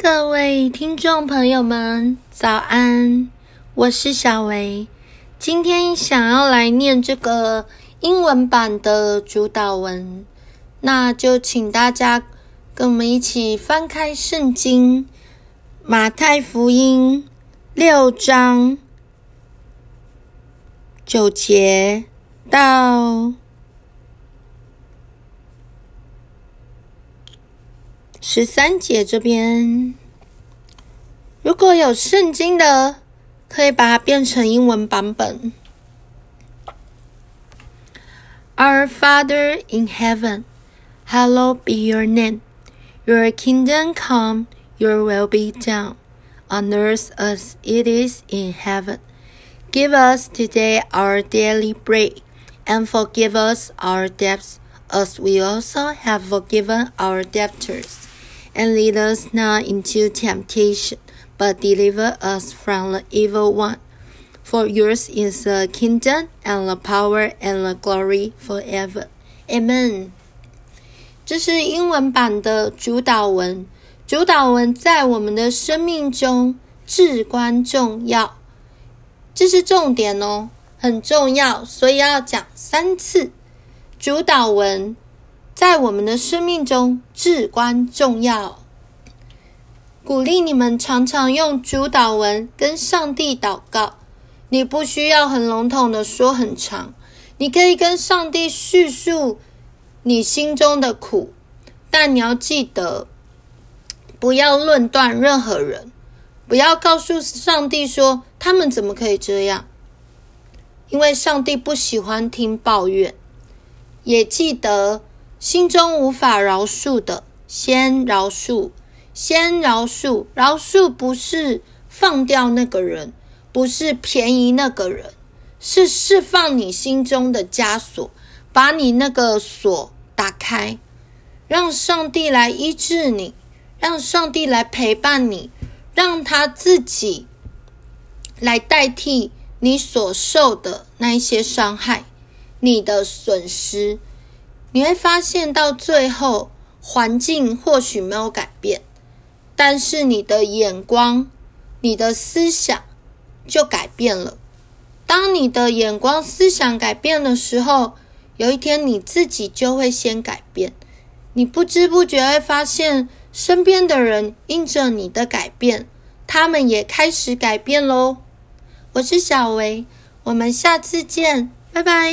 各位听众朋友们，早安！我是小维，今天想要来念这个英文版的主祷文，那就请大家跟我们一起翻开圣经《马太福音》六章九节到十三节这边，如果有圣经的，可以把它变成英文版本。Our Father in heaven, hallowed be your name. Your kingdom come, your will be done, on earth as it is in heaven. Give us today our daily bread, and forgive us our debts, as we also have forgiven our debtors. And lead us not into temptation, but deliver us from the evil one. For yours is the kingdom and the power and the glory forever. Amen. 这是英文版的主祷文。主祷文在我们的生命中至关重要，这是重点哦，很重要，所以要讲三次。主祷文。 在我们的生命中至关重要，鼓励你们常常用主祷文跟上帝祷告。你不需要很笼统的说很长，你可以跟上帝叙述你心中的苦，但你要记得，不要论断任何人，不要告诉上帝说他们怎么可以这样，因为上帝不喜欢听抱怨。也记得。心中无法饶恕的，先饶恕，先饶恕。饶恕不是放掉那个人，不是便宜那个人，是释放你心中的枷锁，把你那个锁打开，让上帝来医治你，让上帝来陪伴你，让他自己来代替你所受的那一些伤害，你的损失。你会发现，到最后，环境或许没有改变，但是你的眼光、你的思想就改变了。当你的眼光、思想改变的时候，有一天你自己就会先改变。你不知不觉会发现，身边的人因着你的改变，他们也开始改变喽。我是小维，我们下次见，拜拜。